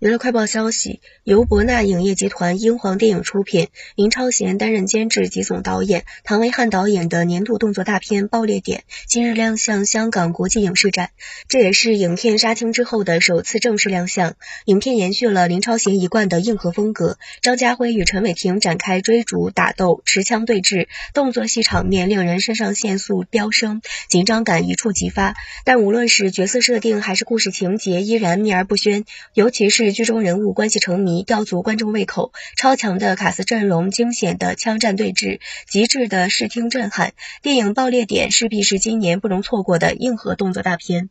娱乐快报消息，由博纳影业集团英皇电影出品，林超贤担任监制及总导演，唐维汉导演的年度动作大片《爆裂点》今日亮相香港国际影视展，这也是影片杀青之后的首次正式亮相。影片延续了林超贤一贯的硬核风格，张家辉与陈伟霆展开追逐、打斗、持枪对峙，动作戏场面令人肾上腺素飙升，紧张感一触即发。但无论是角色设定还是故事情节，依然秘而不宣，尤其是。剧中人物关系成谜，吊足观众胃口。超强的卡斯阵容，惊险的枪战对峙，极致的视听震撼。电影爆裂点势必是今年不容错过的硬核动作大片。